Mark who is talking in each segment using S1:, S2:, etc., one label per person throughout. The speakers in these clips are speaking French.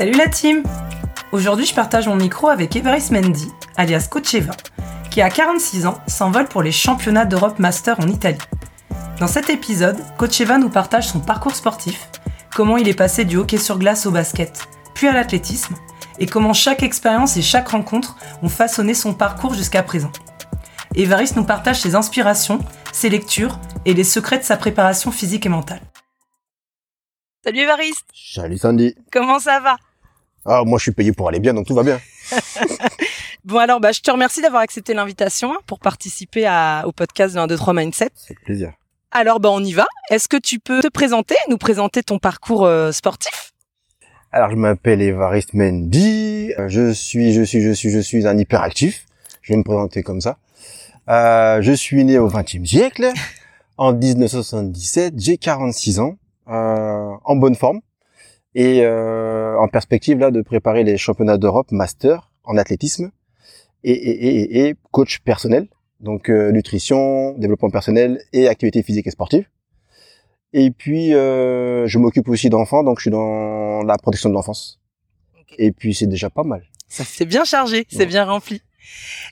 S1: Salut la team Aujourd'hui, je partage mon micro avec Évariste Mendy, alias Coacheva, qui à 46 ans s'envole pour les championnats d'Europe Master en Italie. Dans cet épisode, Coacheva nous partage son parcours sportif, comment il est passé du hockey sur glace au basket, puis à l'athlétisme, et comment chaque expérience et chaque rencontre ont façonné son parcours jusqu'à présent. Évariste nous partage ses inspirations, ses lectures et les secrets de sa préparation physique et mentale. Salut Évariste
S2: Salut Sandy
S1: Comment ça va?
S2: Ah, moi je suis payé pour aller bien, donc tout va bien.
S1: Bon alors, bah, je te remercie d'avoir accepté l'invitation hein, pour participer à, au podcast de 1, 2, 3 Mindset.
S2: Avec plaisir.
S1: Alors, bah, on y va. Est-ce que tu peux te présenter, nous présenter ton parcours euh, sportif?
S2: Alors je m'appelle Évariste Mendy, Euh, je suis, je suis, je suis, je suis un hyperactif. Je vais me présenter comme ça. Euh, je suis né au XXe siècle, en 1977, j'ai 46 ans, euh, en bonne forme et euh, en perspective là de préparer les championnats d'Europe master en athlétisme et, et, et, et coach personnel, donc euh, nutrition, développement personnel et activité physique et sportive. Et puis euh, je m'occupe aussi d'enfants, donc je suis dans la protection de l'enfance. Et puis c'est déjà pas mal.
S1: Ça c'est bien chargé, c'est
S2: Ouais.
S1: bien rempli.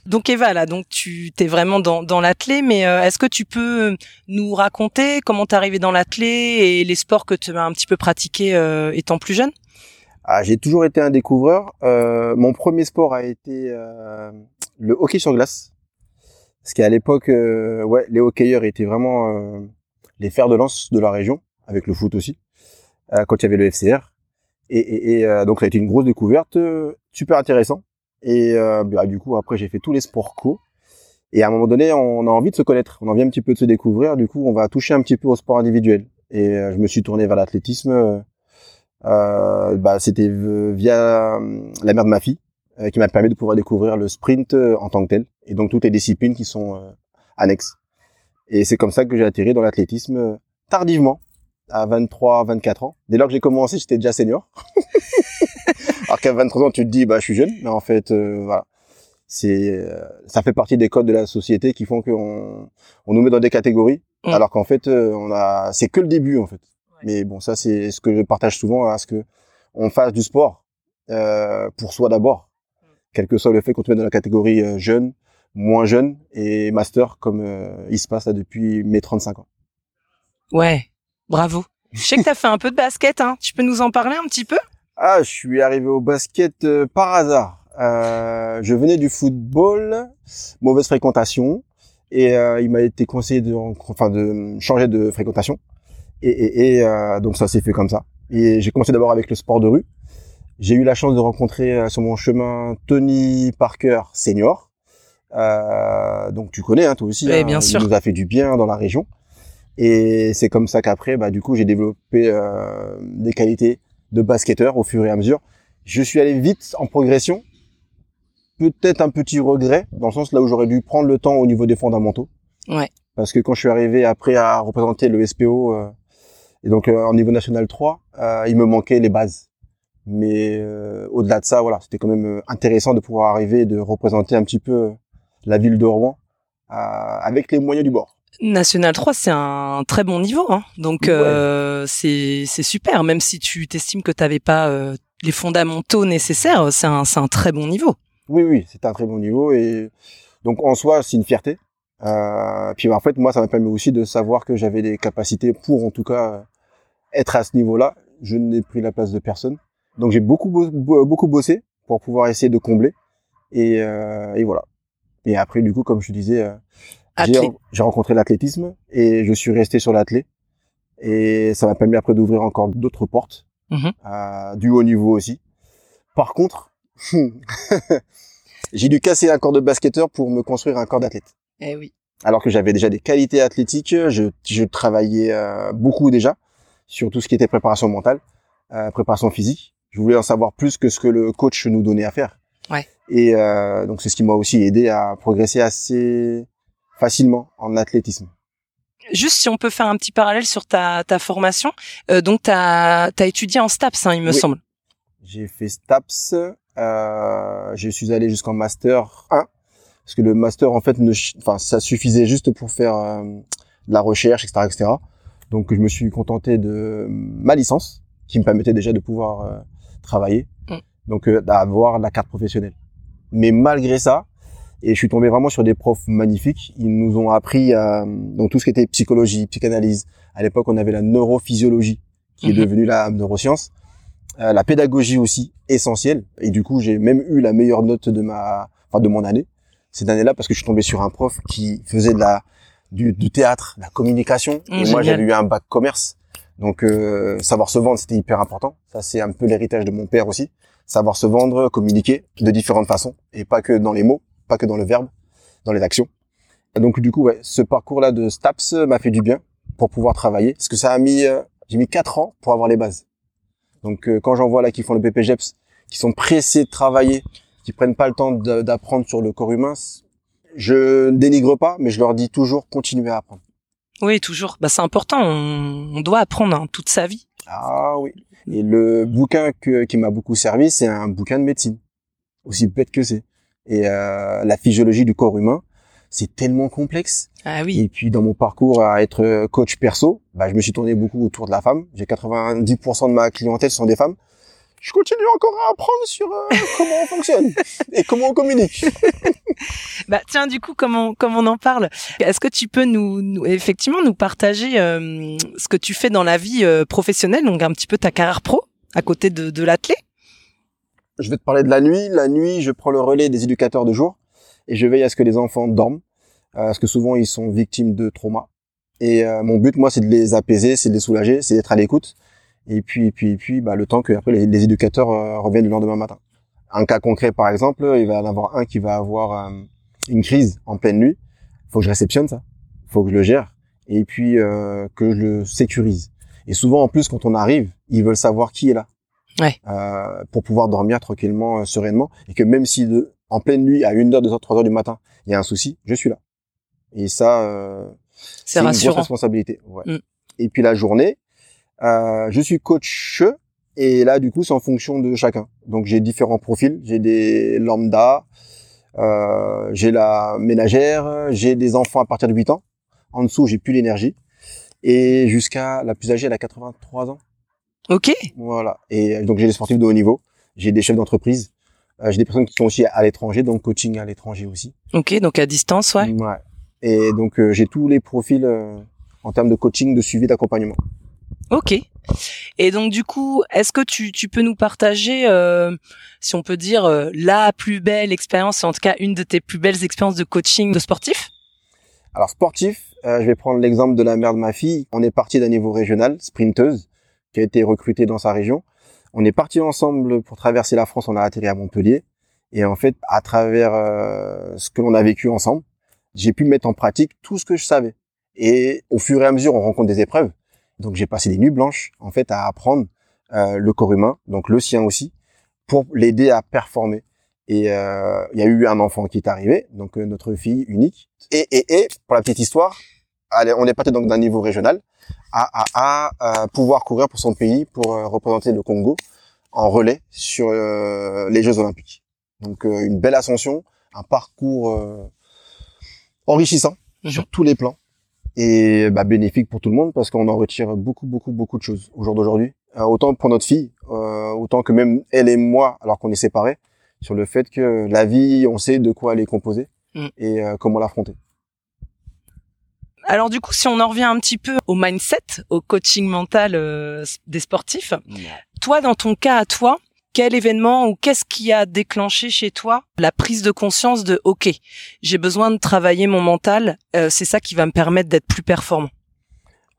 S1: Donc Eva, là, donc tu t'es vraiment dans, l'athlé, mais euh, est-ce que tu peux nous raconter comment t'es arrivé dans l'athlé et les sports que tu as un petit peu pratiqués euh, étant plus jeune?
S2: Ah, j'ai toujours été un découvreur. Euh, mon premier sport a été le hockey sur glace. Parce qu'à l'époque, ouais, les hockeyeurs étaient vraiment les fers de lance de la région, avec le foot aussi, quand il y avait le FCR. Et, et, donc ça a été une grosse découverte, super intéressant. Et euh, bah, du coup, après, j'ai fait tous les sports co. Et à un moment donné, on a envie de se connaître, on a envie un petit peu de se découvrir. Du coup, on va toucher un petit peu au sport individuel. Et euh, je me suis tourné vers l'athlétisme. euh, euh, bah, c'était via euh, la mère de ma fille qui m'a permis de pouvoir découvrir le sprint en tant que tel et donc toutes les disciplines qui sont annexes. Et c'est comme ça que j'ai atterri dans l'athlétisme tardivement, à 23, 24 ans. Dès lors que j'ai commencé, j'étais déjà senior. Alors qu'à 23 ans, tu te dis, bah, je suis jeune, mais en fait, euh, voilà. C'est, euh, ça fait partie des codes de la société qui font qu'on on nous met dans des catégories,
S1: Mm.
S2: alors qu'en fait, euh, on a, c'est que le début, en fait. Mais bon, ça, c'est ce que je partage souvent, à ce que on fasse du sport euh, pour soi d'abord, quel que soit le fait qu'on te met dans la catégorie jeune, moins jeune et master, comme il se passe là depuis mes 35 ans.
S1: Ouais, bravo. Je sais que t'as fait un peu de basket, hein. Tu peux nous en parler un petit peu?
S2: Ah, je suis arrivé au basket euh, par hasard. Euh, je venais du football, mauvaise fréquentation, et euh, il m'a été conseillé de, enfin, de changer de fréquentation. Et, et, et, donc ça s'est fait comme ça. Et j'ai commencé d'abord avec le sport de rue. J'ai eu la chance de rencontrer sur mon chemin Tony Parker senior. Donc tu connais, hein, toi aussi.
S1: Oui,
S2: hein,
S1: bien
S2: il
S1: sûr.
S2: nous a fait du bien dans la région. Et c'est comme ça qu'après, bah, du coup, j'ai développé euh, des qualités de basketteur au fur et à mesure. Je suis allé vite en progression. Peut-être un petit regret, dans le sens là où j'aurais dû prendre le temps au niveau des fondamentaux.
S1: Ouais.
S2: Parce que quand je suis arrivé après à représenter le SPO, euh, et donc euh, en niveau national 3, euh, il me manquait les bases. Mais euh, au-delà de ça, voilà, c'était quand même euh, intéressant de pouvoir arriver et de représenter un petit peu euh, la ville de Rouen euh, avec les moyens du bord.
S1: National 3, c'est un très bon niveau, hein. Donc
S2: Ouais.
S1: euh, c'est c'est super. Même si tu t'estimes que t'avais pas euh, les fondamentaux nécessaires, c'est un c'est un très bon niveau.
S2: Oui, oui, c'était un très bon niveau et donc en soi, c'est une fierté. Euh, puis en fait, moi, ça m'a permis aussi de savoir que j'avais des capacités pour, en tout cas, être à ce niveau-là. Je n'ai pris la place de personne. Donc j'ai beaucoup, beaucoup bossé pour pouvoir essayer de combler. Et, euh, et voilà. Et après, du coup, comme je disais, euh, j'ai rencontré l'athlétisme et je suis resté sur l'athlé. Et ça m'a permis après d'ouvrir encore d'autres portes,
S1: Mhm.
S2: euh, du haut niveau aussi. Par contre, j'ai dû casser un corps de basketteur pour me construire un corps d'athlète.
S1: Eh oui.
S2: Alors que j'avais déjà des qualités athlétiques, je, je travaillais euh, beaucoup déjà sur tout ce qui était préparation mentale, euh, préparation physique. Je voulais en savoir plus que ce que le coach nous donnait à faire.
S1: Ouais.
S2: Et euh, donc c'est ce qui m'a aussi aidé à progresser assez facilement en athlétisme.
S1: Juste si on peut faire un petit parallèle sur ta ta formation. Euh, donc t'as as étudié en STAPS, hein, il me
S2: Oui.
S1: semble.
S2: J'ai fait STAPS, euh, je suis allé jusqu'en master 1 parce que le master en fait ne, enfin ça suffisait juste pour faire euh, de la recherche, etc., etc. Donc je me suis contenté de ma licence qui me permettait déjà de pouvoir travailler.
S1: Mm.
S2: Donc d'avoir la carte professionnelle. Mais malgré ça, et je suis tombé vraiment sur des profs magnifiques. Ils nous ont appris euh, donc tout ce qui était psychologie, psychanalyse. À l'époque, on avait la neurophysiologie qui est
S1: Mhm.
S2: devenue la neuroscience. Euh, la pédagogie aussi essentielle. Et du coup, j'ai même eu la meilleure note de ma, enfin de mon année cette année-là parce que je suis tombé sur un prof qui faisait de la du, du théâtre, de la communication.
S1: Mmh,
S2: et moi,
S1: génial.
S2: j'avais eu un bac commerce. Donc, euh, savoir se vendre, c'était hyper important. Ça, c'est un peu l'héritage de mon père aussi. Savoir se vendre, communiquer de différentes façons et pas que dans les mots, pas que dans le verbe, dans les actions. Et donc, du coup, ouais, ce parcours-là de STAPS m'a fait du bien pour pouvoir travailler. Parce que ça a mis, euh, j'ai mis quatre ans pour avoir les bases. Donc, euh, quand j'en vois là qui font le PPGEPS, qui sont pressés de travailler, qui prennent pas le temps d'apprendre sur le corps humain, je ne dénigre pas, mais je leur dis toujours continuez à apprendre.
S1: Oui, toujours. Bah, c'est important. On, on doit apprendre hein, toute sa vie.
S2: Ah oui. Et le bouquin que, qui m'a beaucoup servi, c'est un bouquin de médecine. Aussi bête que c'est. Et euh, la physiologie du corps humain, c'est tellement complexe.
S1: Ah oui.
S2: Et puis dans mon parcours à être coach perso, bah, je me suis tourné beaucoup autour de la femme. J'ai 90% de ma clientèle sont des femmes. Je continue encore à apprendre sur euh, comment on fonctionne et comment on communique.
S1: Bah tiens, du coup, comme on, comme on en parle, est-ce que tu peux nous, nous- effectivement nous partager euh, ce que tu fais dans la vie euh, professionnelle, donc un petit peu ta carrière pro à côté de, de l'athlé
S2: Je vais te parler de la nuit. La nuit, je prends le relais des éducateurs de jour et je veille à ce que les enfants dorment, euh, parce que souvent ils sont victimes de traumas. Et euh, mon but, moi, c'est de les apaiser, c'est de les soulager, c'est d'être à l'écoute. Et puis, puis, puis, bah, le temps que après les, éducateurs euh, reviennent le lendemain matin. Un cas concret, par exemple, il va y en avoir un qui va avoir une crise en pleine nuit. Faut que je réceptionne ça, faut que je le gère, et puis que je le sécurise. Et souvent, en plus, quand on arrive, ils veulent savoir qui est là euh, pour pouvoir dormir tranquillement, euh, sereinement, et que même si de, en pleine nuit, à 1h, 2h, 3h du matin, il y a un souci, je suis là. Et ça, euh,
S1: C'est
S2: une grosse responsabilité. Ouais.
S1: Mm.
S2: Et puis la journée, euh, je suis coach, et là, du coup, c'est en fonction de chacun. Donc j'ai différents profils, j'ai des lambda, euh, j'ai la ménagère, j'ai des enfants à partir de 8 ans. En dessous, j'ai plus l'énergie. Et jusqu'à la plus âgée, elle a 83 ans.
S1: Ok.
S2: Voilà. Et euh, donc j'ai des sportifs de haut niveau, j'ai des chefs d'entreprise, euh, j'ai des personnes qui sont aussi à l'étranger, donc coaching à l'étranger aussi.
S1: Ok. Donc à distance, ouais.
S2: Et donc euh, j'ai tous les profils euh, en termes de coaching, de suivi, d'accompagnement.
S1: Ok. Et donc du coup, est-ce que tu, tu peux nous partager, euh, si on peut dire, euh, la plus belle expérience, en tout cas une de tes plus belles expériences de coaching de sportif?
S2: Alors sportif, euh, je vais prendre l'exemple de la mère de ma fille. On est parti d'un niveau régional, sprinteuse, été recrutée dans sa région. On est parti ensemble pour traverser la France. On a atterri à Montpellier. Et en fait, à travers euh, ce que l'on a vécu ensemble, j'ai pu mettre en pratique tout ce que je savais. Et au fur et à mesure, on rencontre des épreuves. Donc j'ai passé des nuits blanches, en fait, à apprendre euh, le corps humain, donc le sien aussi, pour l'aider à performer. Et euh, il y a eu un enfant qui est arrivé, donc notre fille unique. Et, et pour la petite histoire, allez, on est parti donc d'un niveau régional à, à, à, euh, pouvoir courir pour son pays, pour euh, représenter le Congo en relais sur euh, les Jeux Olympiques. Donc euh, une belle ascension, un parcours enrichissant
S1: Mhm.
S2: sur tous les plans et bah, bénéfique pour tout le monde parce qu'on en retire beaucoup beaucoup beaucoup de choses au jour d'aujourd'hui. Autant pour notre fille, autant que même elle et moi, alors qu'on est séparés, sur le fait que la vie, on sait de quoi elle est composée
S1: Mm.
S2: et comment l'affronter.
S1: Alors du coup, si on en revient un petit peu au mindset, au coaching mental euh, des sportifs, toi, dans ton cas à toi, quel événement ou qu'est-ce qui a déclenché chez toi la prise de conscience de OK, j'ai besoin de travailler mon mental, euh, c'est ça qui va me permettre d'être plus performant?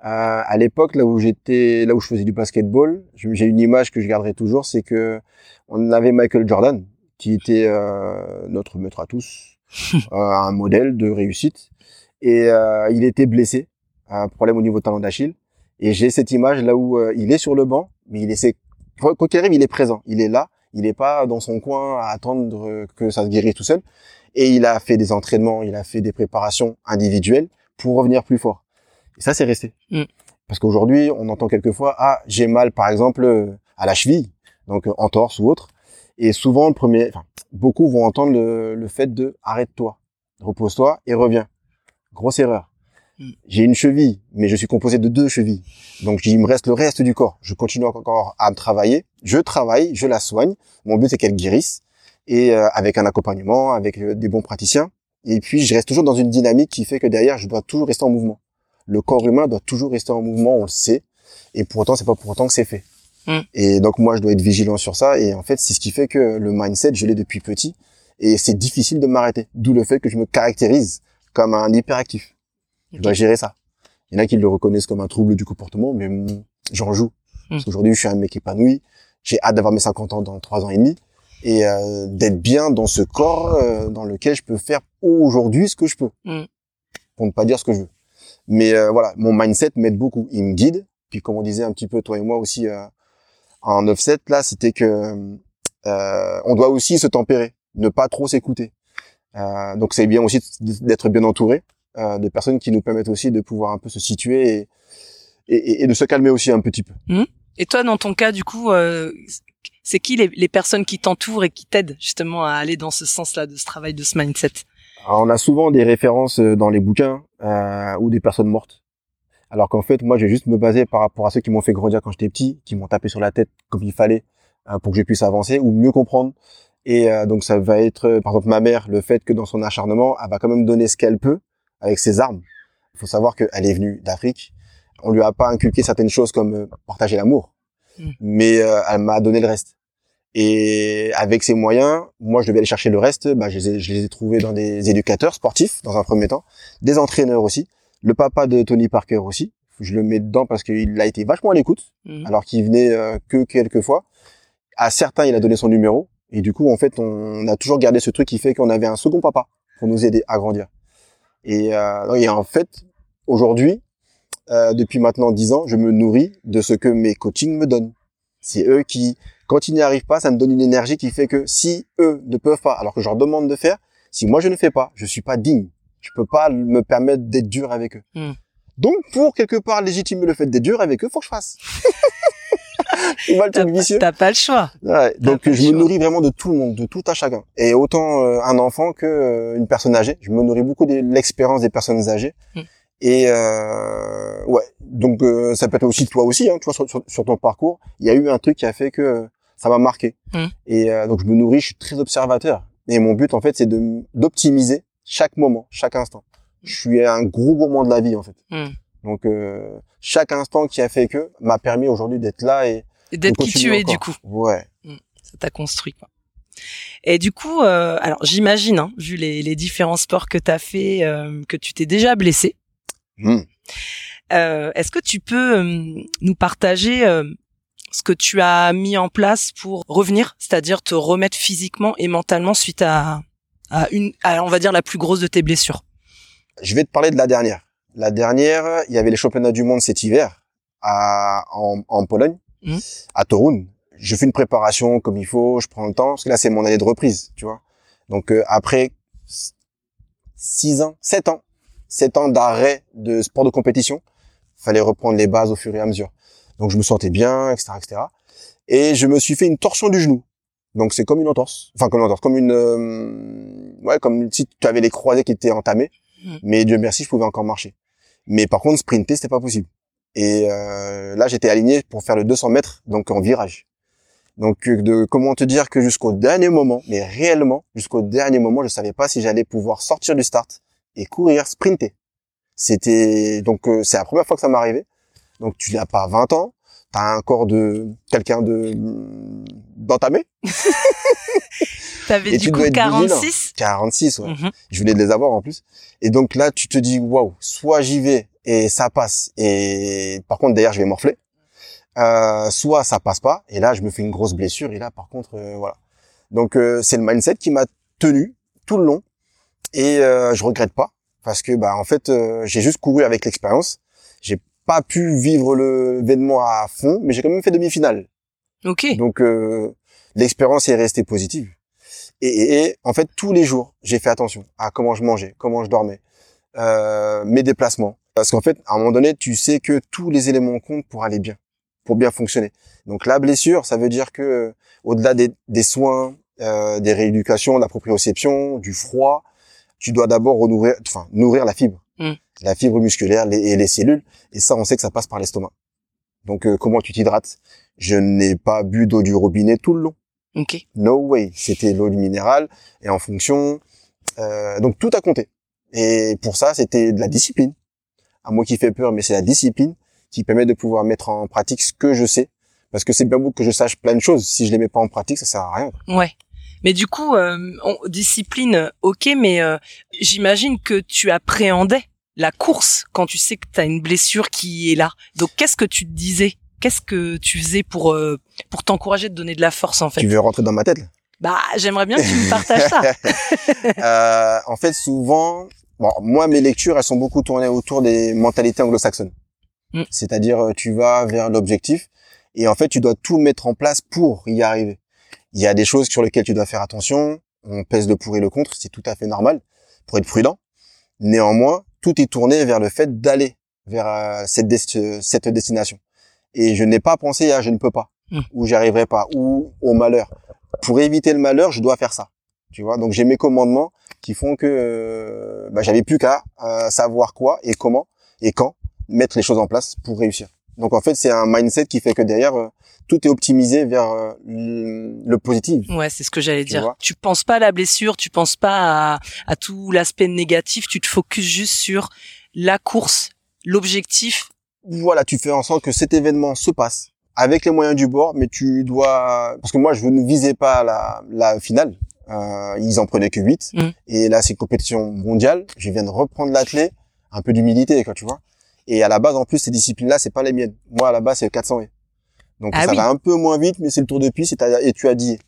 S2: Euh, à l'époque, là où j'étais, là où je faisais du basketball, je- j'ai une image que je garderai toujours, c'est que on avait Michael Jordan, qui était euh, notre maître à tous, euh, un modèle de réussite, et euh, il était blessé, un problème au niveau talon d'Achille, et j'ai cette image là où euh, il est sur le banc, mais il essaie, quoi qu'il arrive, il est présent, il est là, il n'est pas dans son coin à attendre que ça se guérisse tout seul, et il a fait des entraînements, il a fait des préparations individuelles pour revenir plus fort. Et ça, c'est resté.
S1: Mm.
S2: Parce qu'aujourd'hui, on entend quelquefois, ah, j'ai mal, par exemple, à la cheville, donc en torse ou autre. Et souvent, le premier, enfin, beaucoup vont entendre le, le fait de arrête-toi, repose-toi et reviens. Grosse erreur. Mm. J'ai une cheville, mais je suis composé de deux chevilles. Donc il me reste le reste du corps. Je continue encore à me travailler. Je travaille, je la soigne. Mon but c'est qu'elle guérisse et euh, avec un accompagnement, avec euh, des bons praticiens. Et puis je reste toujours dans une dynamique qui fait que derrière je dois toujours rester en mouvement. Le corps humain doit toujours rester en mouvement, on le sait. Et pourtant c'est pas pour autant que c'est fait. Mm. Et donc moi je dois être vigilant sur ça. Et en fait c'est ce qui fait que le mindset je l'ai depuis petit et c'est difficile de m'arrêter. D'où le fait que je me caractérise comme un hyperactif. Je dois gérer ça. Il y en a qui le reconnaissent comme un trouble du comportement, mais j'en joue. Hmm. Parce qu'aujourd'hui, je suis un mec épanoui. J'ai hâte d'avoir mes 50 ans dans 3 ans et demi et euh, d'être bien dans ce corps euh, dans lequel je peux faire aujourd'hui ce que je peux. Hmm. Pour ne pas dire ce que je veux. Mais euh, voilà, mon mindset m'aide beaucoup. Il me guide. Puis comme on disait un petit peu toi et moi aussi en 9-7, là, c'était que on doit aussi se tempérer, ne pas trop s'écouter. Donc c'est bien aussi d'être bien entouré euh, des personnes qui nous permettent aussi de pouvoir un peu se situer et, et, et de se calmer aussi un petit peu.
S1: Mmh. Et toi, dans ton cas, du coup, euh, c'est qui les, les, personnes qui t'entourent et qui t'aident justement à aller dans ce sens-là, de ce travail, de ce mindset?
S2: Alors, On a souvent des références euh, dans les bouquins euh, ou des personnes mortes. Alors qu'en fait, moi, je vais juste me baser par rapport à ceux qui m'ont fait grandir quand j'étais petit, qui m'ont tapé sur la tête comme il fallait euh, pour que je puisse avancer ou mieux comprendre. Et donc ça va être, par exemple, ma mère, le fait que dans son acharnement, elle va quand même donner ce qu'elle peut avec ses armes. Il faut savoir qu'elle est venue d'Afrique. On lui a pas inculqué certaines choses comme euh, partager l'amour, mm. mais euh, elle m'a donné le reste. Et avec ses moyens, moi je devais aller chercher le reste. Bah, je, les ai, je les ai trouvés dans des éducateurs sportifs dans un premier temps, des entraîneurs aussi, le papa de Tony Parker aussi. Je le mets dedans parce qu'il a été vachement à l'écoute, mm. alors qu'il venait euh, que quelques fois. À certains, il a donné son numéro. Et du coup, en fait, on a toujours gardé ce truc qui fait qu'on avait un second papa pour nous aider à grandir. Et, euh, et en fait, aujourd'hui, euh, depuis maintenant dix ans, je me nourris de ce que mes coachings me donnent. C'est eux qui, quand ils n'y arrivent pas, ça me donne une énergie qui fait que si eux ne peuvent pas, alors que je leur demande de faire, si moi je ne fais pas, je suis pas digne. Je peux pas me permettre d'être dur avec eux. Hmm. Donc, pour quelque part légitimer le fait d'être dur avec eux, faut que je fasse.
S1: T'as pas le choix.
S2: Ouais, donc je me nourris vraiment de tout le monde, de tout à chacun. Et autant euh, un enfant que euh, une personne âgée. Je me nourris beaucoup de l'expérience des personnes âgées. Mm. Et euh, ouais, donc euh, ça peut être aussi toi aussi, hein, tu vois, sur, sur, ton parcours, il y a eu un truc qui a fait que ça m'a marqué. Mm. Et donc je me nourris, je suis très observateur. Et mon but en fait, c'est de d'optimiser chaque moment, chaque instant. Je suis un gros gourmand de la vie en fait. Mm. Donc chaque instant qui a fait que m'a permis aujourd'hui d'être là et
S1: et d'être qui tu es, du coup.
S2: Ouais.
S1: Mm. Ça t'a construit, quoi. Et du coup, euh, alors j'imagine, hein, vu les, les, différents sports que tu as fait, euh, que tu t'es déjà blessé. Mm. Euh, Est-ce que tu peux euh, nous partager euh, ce que tu as mis en place pour revenir, c'est-à-dire te remettre physiquement et mentalement suite à, à une, à, on va dire la plus grosse de tes blessures?
S2: Je vais te parler de la dernière. La dernière, il y avait les championnats du monde cet hiver à, en, en Pologne. Mmh. à Torun. Je fais une préparation comme il faut, je prends le temps, parce que là c'est mon année de reprise, tu vois. Donc euh, après six ans, sept ans, sept ans d'arrêt de sport de compétition, fallait reprendre les bases au fur et à mesure. Donc je me sentais bien, etc., etc. Et je me suis fait une torsion du genou. Donc c'est comme une entorse, enfin comme une entorse, comme une, euh, ouais, comme si tu avais les croisés qui étaient entamés. Mmh. Mais Dieu merci, je pouvais encore marcher. Mais par contre, sprinter, c'était pas possible. Et euh, là, j'étais aligné pour faire le 200 mètres, donc en virage. Donc, euh, de comment te dire que jusqu'au dernier moment, mais réellement, jusqu'au dernier moment, je savais pas si j'allais pouvoir sortir du start et courir, sprinter. C'était donc euh, c'est la première fois que ça m'arrivait. Donc tu n'as pas 20 ans, tu as un corps de quelqu'un de d'entamé?
S1: T'avais du coup 46
S2: 46, ouais. Mhm. Je venais de les avoir en plus. Et donc là, tu te dis waouh, soit j'y vais et ça passe. Et par contre, d'ailleurs, je vais morfler. Euh, soit ça passe pas, et là, je me fais une grosse blessure, et là, par contre, euh, voilà. Donc, euh, c'est le mindset qui m'a tenu tout le long, et euh, je regrette pas, parce que, bah, en fait, euh, j'ai juste couru avec l'expérience. J'ai pas pu vivre l'événement à fond, mais j'ai quand même fait demi-finale.
S1: Ok.
S2: Donc, l'expérience est restée positive. Et, et, en fait, tous les jours, j'ai fait attention à comment je mangeais, comment je dormais, mes déplacements, parce qu'en fait, à un moment donné, tu sais que tous les éléments comptent pour aller bien, pour bien fonctionner. Donc la blessure, ça veut dire que euh, au-delà des, soins, euh, des rééducations, de la proprioception, du froid, tu dois d'abord enfin nourrir la fibre. La fibre musculaire les, et les cellules. Et ça, on sait que ça passe par l'estomac. Donc, euh, comment tu t'hydrates? Je n'ai pas bu d'eau du robinet tout le long.
S1: Ok.
S2: No way. C'était l'eau minérale et en fonction. Euh, donc tout a compté. Et pour ça, c'était de la discipline. Un mot qui fait peur, mais c'est la discipline qui permet de pouvoir mettre en pratique ce que je sais. Parce que c'est bien beau que je sache plein de choses. Si je les mets pas en pratique, ça sert à rien.
S1: Ouais. Mais du coup, euh, discipline, ok, mais euh, j'imagine que tu appréhendais la course quand tu sais que tu as une blessure qui est là. Donc qu'est-ce que tu te disais? Qu'est-ce que tu faisais pour euh, pour t'encourager de donner de la force en fait?
S2: Tu veux rentrer dans ma tête
S1: Bah, j'aimerais bien que tu me partages ça.
S2: euh, en fait, souvent, bon, moi mes lectures, elles sont beaucoup tournées autour des mentalités anglo-saxonnes. Mm. C'est-à-dire, euh, tu vas vers l'objectif et en fait, tu dois tout mettre en place pour y arriver. Il y a des choses sur lesquelles tu dois faire attention. On pèse le pour et le contre, c'est tout à fait normal pour être prudent. Néanmoins, tout est tourné vers le fait d'aller vers euh, cette, cette destination. Et je n'ai pas pensé à je ne peux pas, mm. ou j'y arriverai pas, ou au malheur. Pour éviter le malheur, je dois faire ça. Tu vois, donc j'ai mes commandements qui font que euh, bah, j'avais plus qu'à euh, savoir quoi et comment et quand mettre les choses en place pour réussir. Donc en fait, c'est un mindset qui fait que derrière euh, tout est optimisé vers euh, le positif.
S1: Ouais, c'est ce que j'allais dire. Tu penses pas à la blessure, tu penses pas à, à tout l'aspect négatif, tu te focuses juste sur la course, l'objectif.
S2: Voilà, tu fais en sorte que cet événement se passe avec les moyens du bord, mais tu dois parce que moi je ne visais pas la, la finale. Euh, ils en prenaient que 8 mm. et là c'est une compétition mondiale. Je viens de reprendre l'athlète, un peu d'humilité quoi, tu vois. Et à la base, en plus, ces disciplines-là, c'est pas les miennes. Moi, à la base, c'est 400 et. Donc ah ça va un peu moins vite, mais c'est le tour de piste et, tu as dit.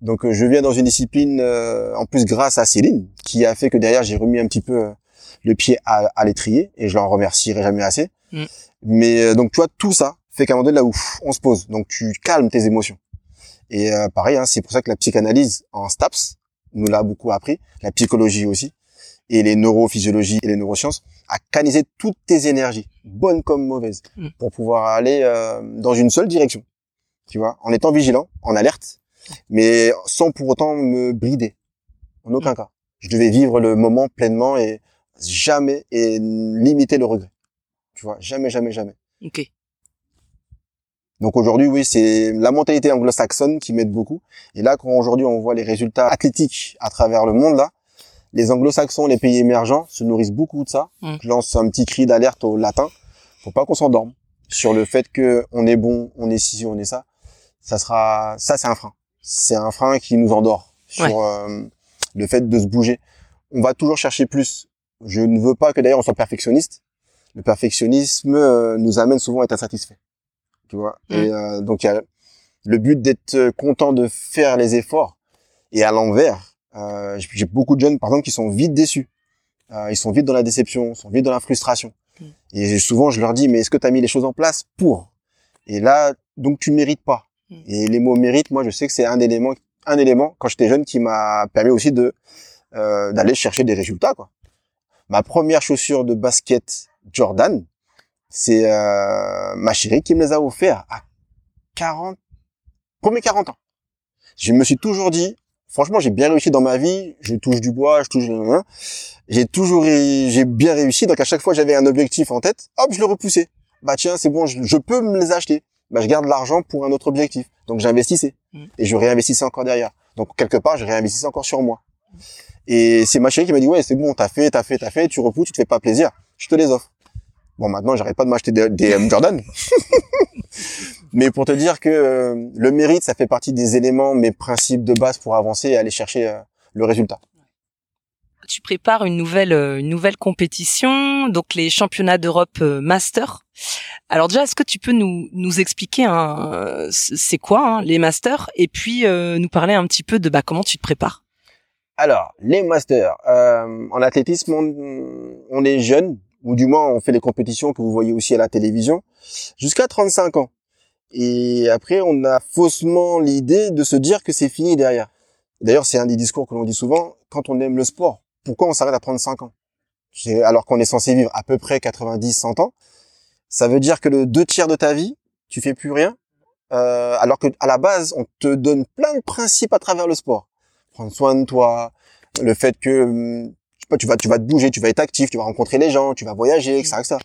S2: Donc euh, je viens dans une discipline, euh, en plus grâce à Céline, qui a fait que derrière j'ai remis un petit peu euh, le pied à, à l'étrier, et je l'en remercierai jamais assez. Mm. Mais donc tu vois, tout ça fait qu'à un moment donné, là où on se pose, donc tu calmes tes émotions. Et pareil, hein, c'est pour ça que la psychanalyse en STAPS nous l'a beaucoup appris, la psychologie aussi, et les neurophysiologies et les neurosciences, à canaliser toutes tes énergies, bonnes comme mauvaises, mm. pour pouvoir aller euh, dans une seule direction. Tu vois, en étant vigilant, en alerte, mais sans pour autant me brider. En aucun mm. cas. Je devais vivre le moment pleinement et jamais et limiter le regret. Tu vois, jamais, jamais, jamais.
S1: Ok.
S2: Donc aujourd'hui, oui, c'est la mentalité anglo-saxonne qui m'aide beaucoup. Et là, quand aujourd'hui on voit les résultats athlétiques à travers le monde, là, les anglo-saxons, les pays émergents se nourrissent beaucoup de ça. Mm. Je lance un petit cri d'alerte au latin. Faut pas qu'on s'endorme sur le fait que on est bon, on est ci, on est ça. Ça sera, ça c'est un frein. C'est un frein qui nous endort sur euh, le fait de se bouger. On va toujours chercher plus. Je ne veux pas que d'ailleurs on soit perfectionniste. Le perfectionnisme euh, nous amène souvent à être insatisfait. Tu vois? Mm. Et euh, donc y a le but d'être content de faire les efforts et à l'envers euh, j'ai beaucoup de jeunes, par exemple, qui sont vite déçus. Euh, ils sont vite dans la déception, sont vite dans la frustration. Mm. Et souvent, je leur dis, mais est-ce que tu as mis les choses en place pour? Et là, donc tu mérites pas. Mm. Et les mots mérite, moi, je sais que c'est un élément, un élément quand j'étais jeune qui m'a permis aussi de euh, d'aller chercher des résultats. Quoi. Ma première chaussure de basket Jordan, c'est ma chérie qui me les a offert à 40, premier 40 ans. Je me suis toujours dit, franchement, j'ai bien réussi dans ma vie. Je touche du bois, je touche. J'ai toujours, j'ai bien réussi. Donc à chaque fois, j'avais un objectif en tête. Hop, je le repoussais. Bah tiens, c'est bon, je, peux me les acheter. Bah je garde l'argent pour un autre objectif. Donc j'investissais mm. et je réinvestissais encore derrière. Donc quelque part, je réinvestissais encore sur moi. Et c'est ma chérie qui m'a dit ouais, c'est bon, t'as fait, t'as fait, t'as fait, tu repousses, tu te fais pas plaisir, je te les offre. Bon, maintenant, j'arrête pas de m'acheter des, des Jordan. Mais pour te dire que euh, le mérite, ça fait partie des éléments, mes principes de base pour avancer et aller chercher euh, le résultat.
S1: Tu prépares une nouvelle euh, une nouvelle compétition, donc les championnats d'Europe Master. Alors déjà, est-ce que tu peux nous nous expliquer hein, c'est quoi hein, les masters et puis nous parler un petit peu de bah, comment tu te prépares?
S2: Alors les masters en athlétisme, on, on est jeune ou du moins on fait les compétitions que vous voyez aussi à la télévision jusqu'à 35 ans. Et après, on a faussement l'idée de se dire que c'est fini derrière. D'ailleurs, c'est un des discours que l'on dit souvent quand on aime le sport. Pourquoi on s'arrête à 35 ans? Alors qu'on est censé vivre à peu près 90-100 ans. Ça veut dire que le deux tiers de ta vie, tu fais plus rien. Euh, alors que à la base, on te donne plein de principes à travers le sport. Prendre soin de toi, le fait que hum, tu vas, tu vas te bouger, tu vas être actif, tu vas rencontrer les gens, tu vas voyager, etc., etc.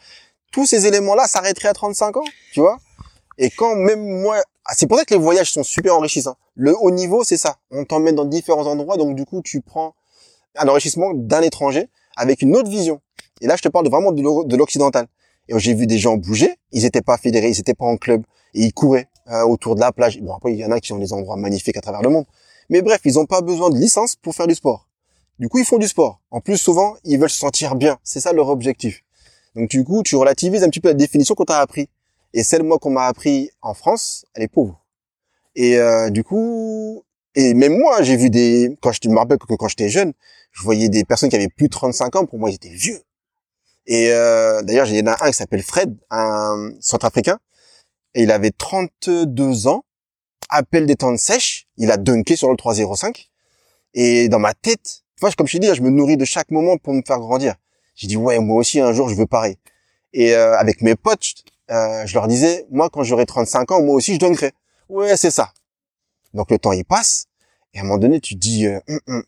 S2: Tous ces éléments-là s'arrêteraient à 35 ans, tu vois? Et quand même moi, ah, c'est pour ça que les voyages sont super enrichissants. Le haut niveau, c'est ça. On t'emmène dans différents endroits, donc du coup, tu prends un enrichissement d'un étranger avec une autre vision. Et là, je te parle vraiment de l'occidental. Et j'ai vu des gens bouger. Ils étaient pas fédérés, ils étaient pas en club, et ils couraient euh, autour de la plage. Bon, après, il y en a qui ont des endroits magnifiques à travers le monde. Mais bref, ils n'ont pas besoin de licence pour faire du sport. Du coup, ils font du sport. En plus, souvent, ils veulent se sentir bien. C'est ça leur objectif. Donc, du coup, tu relativises un petit peu la définition qu'on t'a appris. Et celle, moi, qu'on m'a appris en France, elle est pauvre. Et euh, du coup, et même moi, j'ai vu des, quand je me rappelle que quand j'étais jeune, je voyais des personnes qui avaient plus de 35 ans. Pour moi, ils étaient vieux. Et euh, d'ailleurs, il y en a un qui s'appelle Fred, un centrafricain. Et il avait 32 ans. Appel des temps de sèche. Il a dunké sur le 305. Et dans ma tête, comme je t'ai dit, je me nourris de chaque moment pour me faire grandir. J'ai dit, ouais, moi aussi, un jour, je veux pareil. Et euh, avec mes potes, euh, je leur disais, moi, quand j'aurai 35 ans, moi aussi, je dunkerai. Ouais, c'est ça. Donc le temps, il passe. Et à un moment donné, tu te dis, euh, hum, hum,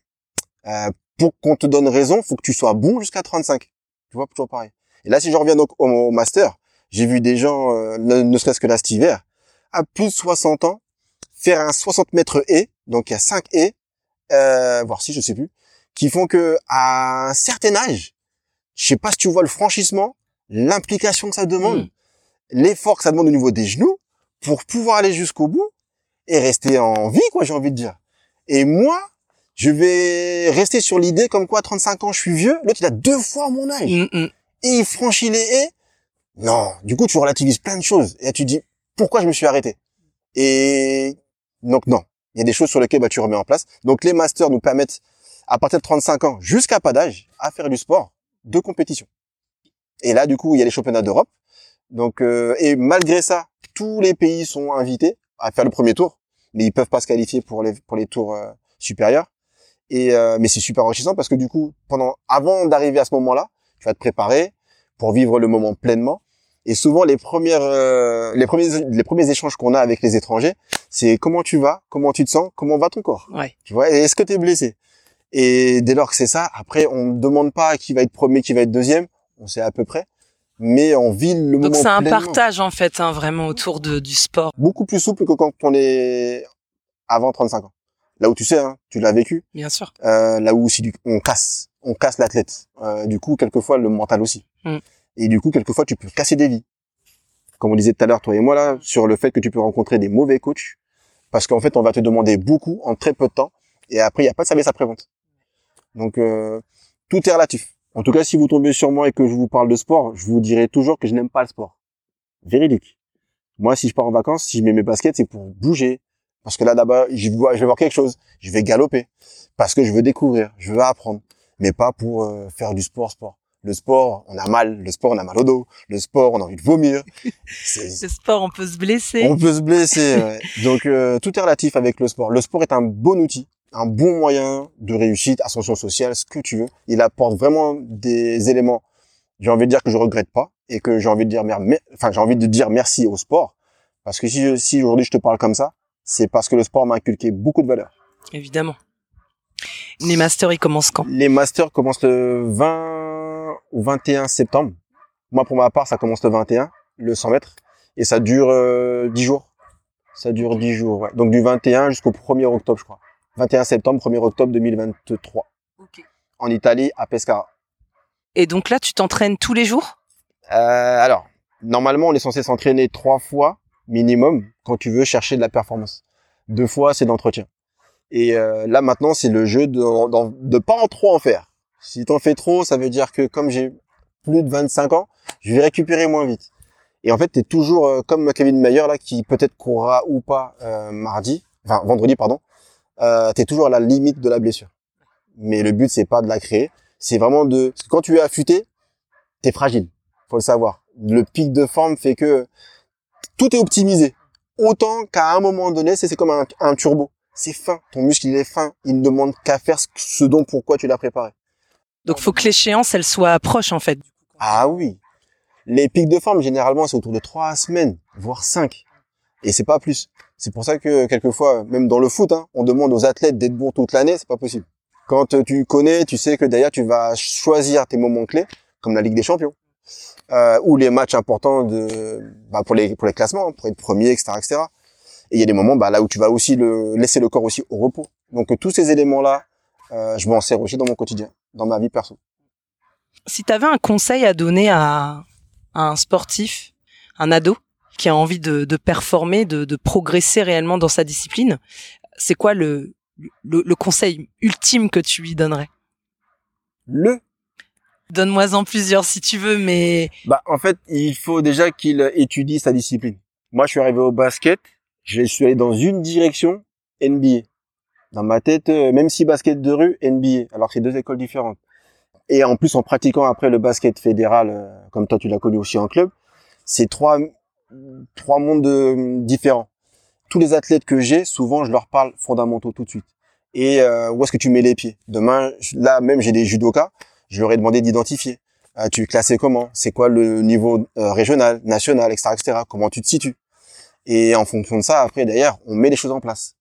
S2: euh, pour qu'on te donne raison, faut que tu sois bon jusqu'à 35. Tu vois, toujours pareil. Et là, si je reviens donc au, master, j'ai vu des gens, euh, ne, serait-ce que là cet hiver, à plus de 60 ans, faire un 60 mètres et, donc il y a 5 et, euh, voire si je sais plus, qui font que à un certain âge, je sais pas si tu vois le franchissement, l'implication que ça demande, hmm. L'effort que ça demande au niveau des genoux, pour pouvoir aller jusqu'au bout et rester en vie, quoi, j'ai envie de dire. Et moi, je vais rester sur l'idée comme quoi, à 35 ans, je suis vieux. L'autre, il a deux fois mon âge. Mm, mm. Et il franchit les haies. Non. Du coup, tu relativises plein de choses. Et tu dis, pourquoi je me suis arrêté? Et donc, non. Il y a des choses sur lesquelles bah, tu remets en place. Donc, les masters nous permettent, à partir de 35 ans, jusqu'à pas d'âge, à faire du sport de compétition. Et là, du coup, il y a les championnats d'Europe. Donc, euh, et malgré ça, tous les pays sont invités à faire le premier tour, mais ils peuvent pas se qualifier pour les pour les tours euh, supérieurs. Et euh, mais c'est super enrichissant parce que du coup, pendant avant d'arriver à ce moment-là, tu vas te préparer pour vivre le moment pleinement. Et souvent les premières euh, les premiers les premiers échanges qu'on a avec les étrangers, c'est comment tu vas, comment tu te sens, comment va ton corps.
S1: Ouais.
S2: Tu vois, est-ce que tu es blessé? Et dès lors que c'est ça, après on ne demande pas qui va être premier, qui va être deuxième, on sait à peu près mais on vit le moment
S1: Donc c'est un partage en fait, hein, vraiment autour de, du sport.
S2: Beaucoup plus souple que quand on est avant 35 ans. Là où tu sais, hein, tu l'as vécu.
S1: Bien sûr.
S2: Euh, là où aussi on casse, on casse l'athlète. Euh, du coup, quelquefois le mental aussi. Mm. Et du coup, quelquefois tu peux casser des vies. Comme on disait tout à l'heure, toi et moi là, sur le fait que tu peux rencontrer des mauvais coachs, parce qu'en fait, on va te demander beaucoup en très peu de temps, et après, il n'y a pas de service après-vente. Donc, euh, tout est relatif. En tout cas, si vous tombez sur moi et que je vous parle de sport, je vous dirai toujours que je n'aime pas le sport. Véridique. Moi, si je pars en vacances, si je mets mes baskets, c'est pour bouger. Parce que là, d'abord, je vais voir quelque chose. Je vais galoper. Parce que je veux découvrir, je veux apprendre. Mais pas pour euh, faire du sport, sport. Le sport, on a mal. Le sport, on a mal au dos. Le sport, on a envie de vomir.
S1: le sport, on peut se blesser.
S2: On peut se blesser. Ouais. Donc, euh, tout est relatif avec le sport. Le sport est un bon outil un bon moyen de réussite, ascension sociale, ce que tu veux. Il apporte vraiment des éléments. J'ai envie de dire que je regrette pas et que j'ai envie de dire, enfin, j'ai envie de dire merci au sport. Parce que si, si aujourd'hui je te parle comme ça, c'est parce que le sport m'a inculqué beaucoup de valeurs.
S1: Évidemment. Les masters, ils commencent quand?
S2: Les masters commencent le 20 ou 21 septembre. Moi, pour ma part, ça commence le 21, le 100 mètres, et ça dure 10 euh, jours. Ça dure 10 jours, ouais. Donc du 21 jusqu'au 1er octobre, je crois. 21 septembre, 1er octobre 2023. En Italie, à Pescara.
S1: Et donc là, tu t'entraînes tous les jours?
S2: Euh, Alors, normalement, on est censé s'entraîner trois fois minimum quand tu veux chercher de la performance. Deux fois, c'est d'entretien. Et euh, là, maintenant, c'est le jeu de, de, pas en trop en faire. Si t'en fais trop, ça veut dire que comme j'ai plus de 25 ans, je vais récupérer moins vite. Et en fait, tu es toujours euh, comme Kevin Mayer là, qui peut-être courra ou pas euh, mardi, enfin vendredi, pardon euh, tu es toujours à la limite de la blessure. Mais le but, c'est pas de la créer. C'est vraiment de... quand tu es affûté, tu es fragile. faut le savoir. Le pic de forme fait que tout est optimisé. Autant qu'à un moment donné, c'est comme un, un turbo. C'est fin. Ton muscle, il est fin. Il ne demande qu'à faire ce dont pourquoi tu l'as préparé.
S1: Donc, faut que l'échéance, elle soit proche, en fait.
S2: Ah oui. Les pics de forme, généralement, c'est autour de trois semaines, voire cinq. Et c'est pas plus. C'est pour ça que quelquefois, même dans le foot, hein, on demande aux athlètes d'être bons toute l'année, c'est pas possible. Quand tu connais, tu sais que d'ailleurs tu vas choisir tes moments clés, comme la Ligue des Champions, euh, ou les matchs importants de, bah, pour les pour les classements, pour être premier, etc., etc. Et il y a des moments bah, là où tu vas aussi le laisser le corps aussi au repos. Donc tous ces éléments-là, euh, je m'en sers aussi dans mon quotidien, dans ma vie perso.
S1: Si tu avais un conseil à donner à, un sportif, un ado qui a envie de, de performer, de, de, progresser réellement dans sa discipline, c'est quoi le, le, le, conseil ultime que tu lui donnerais?
S2: Le
S1: Donne-moi en plusieurs si tu veux, mais...
S2: Bah, en fait, il faut déjà qu'il étudie sa discipline. Moi, je suis arrivé au basket, je suis allé dans une direction, NBA. Dans ma tête, euh, même si basket de rue, NBA, alors que c'est deux écoles différentes. Et en plus, en pratiquant après le basket fédéral, euh, comme toi tu l'as connu aussi en club, c'est trois, trois mondes euh, différents. Tous les athlètes que j'ai, souvent, je leur parle fondamentaux tout de suite. Et où est-ce que tu mets les pieds? Demain, là même, j'ai des judokas, je leur ai demandé d'identifier. tu es classé comment? C'est quoi le niveau régional, national, etc., etc. Comment tu te situes? Et en fonction de ça, après, d'ailleurs, on met les choses en place.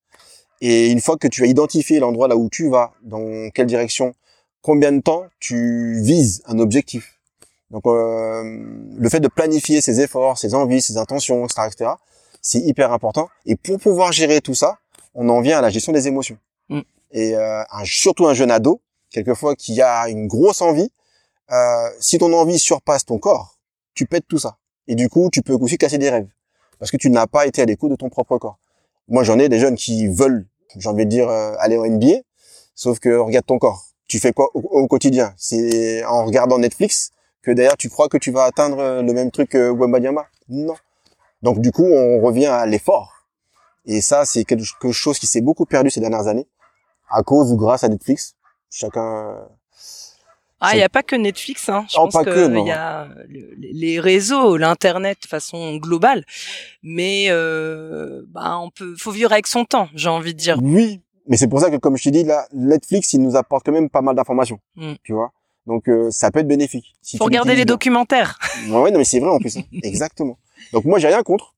S2: Et une fois que tu as identifié l'endroit là où tu vas, dans quelle direction, combien de temps tu vises un objectif? Donc euh, le fait de planifier ses efforts, ses envies, ses intentions, etc., etc., c'est hyper important. Et pour pouvoir gérer tout ça, on en vient à la gestion des émotions. Mm. Et euh, surtout un jeune ado, quelquefois qui a une grosse envie, euh, si ton envie surpasse ton corps, tu pètes tout ça. Et du coup, tu peux aussi casser des rêves parce que tu n'as pas été à l'écoute de ton propre corps. Moi, j'en ai des jeunes qui veulent, j'ai envie de dire, euh, aller en NBA, sauf que regarde ton corps. Tu fais quoi au, quotidien? C'est en regardant Netflix que d'ailleurs tu crois que tu vas atteindre euh, le même truc que Wembanyama? Non. Donc du coup, on revient à l'effort. Et ça, c'est quelque chose qui s'est beaucoup perdu ces dernières années, à cause ou grâce à Netflix. Chacun
S1: ah, il n'y a pas que Netflix, hein. Je pense qu'il y a les réseaux, l'internet de façon globale, mais euh, bah on peut, faut vivre avec son temps, j'ai envie de dire.
S2: Oui, mais c'est pour ça que comme je te dis là, Netflix il nous apporte quand même pas mal d'informations, mm. tu vois? Donc euh, ça peut être bénéfique.
S1: Si faut regarder les documentaires.
S2: Ouais, ouais, non mais c'est vrai en plus, hein. exactement. Donc moi j'ai rien contre.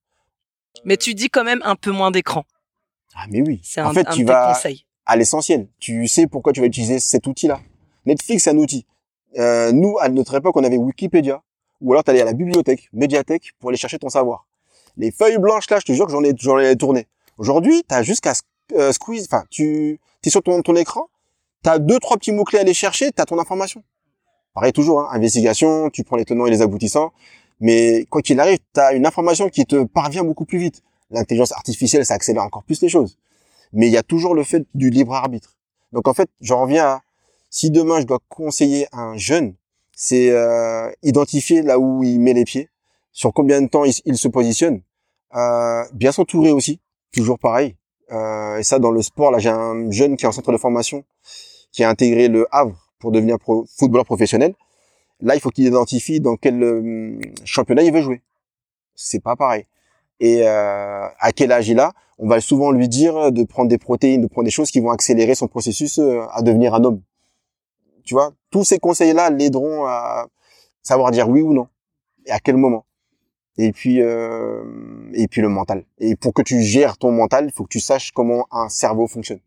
S1: Mais tu dis quand même un peu moins d'écran.
S2: Ah mais oui. C'est en fait tu vas à l'essentiel. Tu sais pourquoi tu vas utiliser cet outil-là. Netflix c'est un outil. Euh, nous, à notre époque, on avait Wikipédia, ou alors tu allais à la bibliothèque, médiathèque, pour aller chercher ton savoir. Les feuilles blanches, là, je te jure que j'en ai, j'en ai tourné. Aujourd'hui, tu as jusqu'à euh, squeeze, enfin, tu es sur ton, ton écran, tu as deux, trois petits mots-clés à aller chercher, tu as ton information. Pareil, toujours, hein, investigation, tu prends les tenants et les aboutissants, mais quoi qu'il arrive, tu as une information qui te parvient beaucoup plus vite. L'intelligence artificielle, ça accélère encore plus les choses. Mais il y a toujours le fait du libre arbitre. Donc en fait, j'en reviens à si demain je dois conseiller un jeune, c'est euh, identifier là où il met les pieds, sur combien de temps il, se positionne, euh, bien s'entourer aussi, toujours pareil. Euh, et ça, dans le sport, là, j'ai un jeune qui est en centre de formation, qui a intégré le Havre pour devenir footballeur professionnel. Là, il faut qu'il identifie dans quel euh, championnat il veut jouer. C'est pas pareil. Et euh, à quel âge il a On va souvent lui dire de prendre des protéines, de prendre des choses qui vont accélérer son processus à devenir un homme. Tu vois, tous ces conseils-là l'aideront à savoir dire oui ou non et à quel moment. Et puis euh, et puis le mental. Et pour que tu gères ton mental, il faut que tu saches comment un cerveau fonctionne.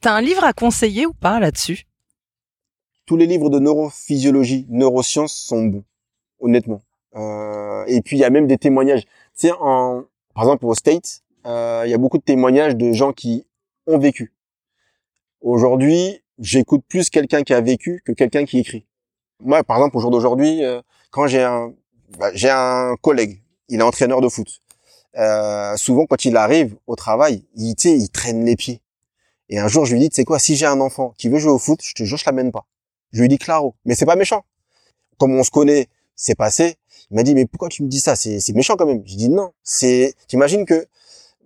S1: T'as un livre à conseiller ou pas là-dessus?
S2: Tous les livres de neurophysiologie, neurosciences sont bons, honnêtement. Euh, et puis il y a même des témoignages. Tu sais, en, par exemple au States, euh, il y a beaucoup de témoignages de gens qui ont vécu. Aujourd'hui, j'écoute plus quelqu'un qui a vécu que quelqu'un qui écrit. Moi, par exemple, au jour d'aujourd'hui, euh, quand j'ai un, bah, j'ai un collègue, il est entraîneur de foot. Souvent, quand il arrive au travail, il, il traîne les pieds. Et un jour, je lui dis, tu sais quoi, si j'ai un enfant qui veut jouer au foot, je te jure, je l'amène pas. Je lui dis claro, mais c'est pas méchant. Comme on se connaît, c'est passé. Il m'a dit, mais pourquoi tu me dis ça? C'est méchant quand même. Je dis non. C'est, t'imagines que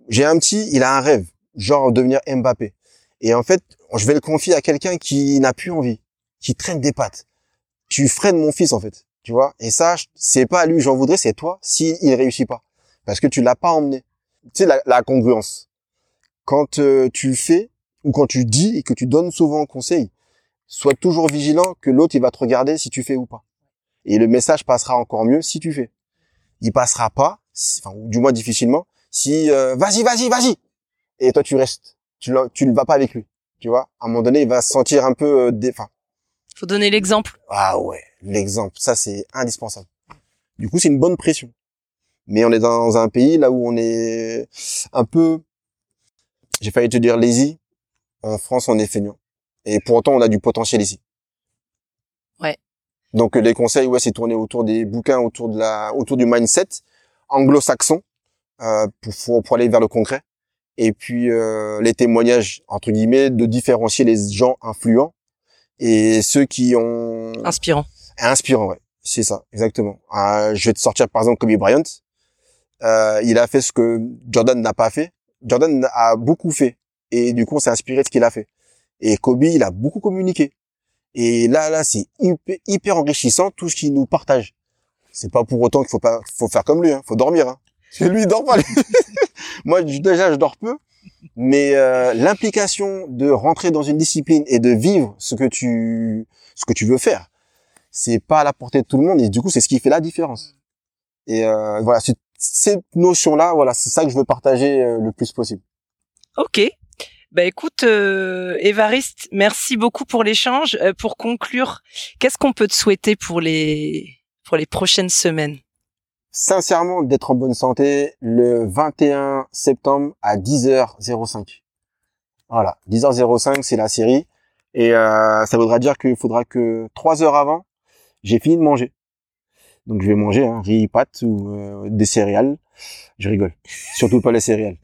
S2: j'ai un petit, il a un rêve, genre devenir Mbappé. Et en fait, je vais le confier à quelqu'un qui n'a plus envie, qui traîne des pattes. Tu freines mon fils en fait, tu vois? Et ça, c'est pas à lui j'en voudrais, c'est toi s'il il réussit pas, parce que tu l'as pas emmené. Tu sais la, la congruence. Quand euh, tu fais ou quand tu dis et que tu donnes souvent conseil, sois toujours vigilant que l'autre il va te regarder si tu fais ou pas. Et le message passera encore mieux si tu fais. Il passera pas, enfin du moins difficilement, si euh, vas-y vas-y vas-y et toi tu restes tu, tu ne vas pas avec lui. Tu vois, à un moment donné, il va se sentir un peu, euh, enfin.
S1: Faut donner l'exemple.
S2: Ah ouais, l'exemple, ça c'est indispensable. Du coup, c'est une bonne pression. Mais on est dans un pays là où on est un peu, j'ai failli te dire lazy. En France, on est feignant. Et pour autant, on a du potentiel ici.
S1: Ouais.
S2: Donc les conseils, ouais, c'est tourner autour des bouquins, autour de la, autour du mindset anglo-saxon euh, pour, pour aller vers le concret. Et puis euh, les témoignages entre guillemets de différencier les gens influents et ceux qui ont
S1: inspirant.
S2: Inspirant, ouais, c'est ça, exactement. Euh, je vais te sortir par exemple Kobe Bryant. Euh, il a fait ce que Jordan n'a pas fait. Jordan a beaucoup fait et du coup on s'est inspiré de ce qu'il a fait. Et Kobe, il a beaucoup communiqué. Et là, là, c'est hyper, hyper, enrichissant tout ce qu'il nous partage. C'est pas pour autant qu'il faut pas, faut faire comme lui, hein. faut dormir. Hein. Lui, il dort pas. Moi, déjà, je dors peu, mais euh, l'implication de rentrer dans une discipline et de vivre ce que tu, ce que tu veux faire, c'est pas à la portée de tout le monde. Et du coup, c'est ce qui fait la différence. Et euh, voilà, cette notion-là, voilà, c'est ça que je veux partager euh, le plus possible.
S1: Ok, bah écoute, euh, Évariste, merci beaucoup pour l'échange. Euh, pour conclure, qu'est-ce qu'on peut te souhaiter pour les pour les prochaines semaines?
S2: Sincèrement, d'être en bonne santé le 21 septembre à 10h05. Voilà, 10h05, c'est la série. Et euh, ça voudra dire qu'il faudra que trois heures avant, j'ai fini de manger. Donc je vais manger hein, riz, pâtes ou euh, des céréales. Je rigole. Surtout pas les céréales.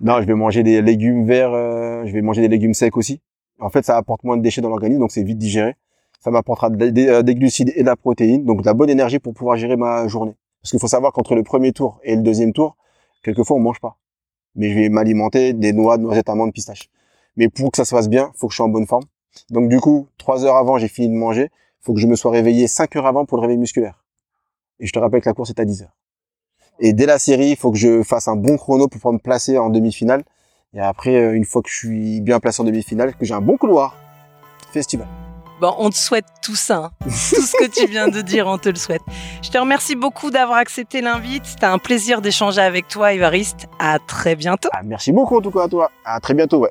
S2: Non, je vais manger des légumes verts. Euh, je vais manger des légumes secs aussi. En fait, ça apporte moins de déchets dans l'organisme, donc c'est vite digéré. Ça m'apportera euh, des, glucides et de la protéine, donc de la bonne énergie pour pouvoir gérer ma journée. Parce qu'il faut savoir qu'entre le premier tour et le deuxième tour, quelquefois on mange pas. Mais je vais m'alimenter des noix, noisettes, amandes, pistaches. Mais pour que ça se fasse bien, faut que je sois en bonne forme. Donc du coup, trois heures avant, j'ai fini de manger. Faut que je me sois réveillé cinq heures avant pour le réveil musculaire. Et je te rappelle que la course est à 10 heures. Et dès la série, il faut que je fasse un bon chrono pour pouvoir me placer en demi-finale. Et après, euh, une fois que je suis bien placé en demi-finale, que j'ai un bon couloir, festival.
S1: Bon, on te souhaite tout ça. Hein. tout ce que tu viens de dire, on te le souhaite. Je te remercie beaucoup d'avoir accepté l'invite. C'était un plaisir d'échanger avec toi, Ivariste. À très bientôt.
S2: Ah, merci beaucoup en tout cas à toi. À très bientôt, ouais.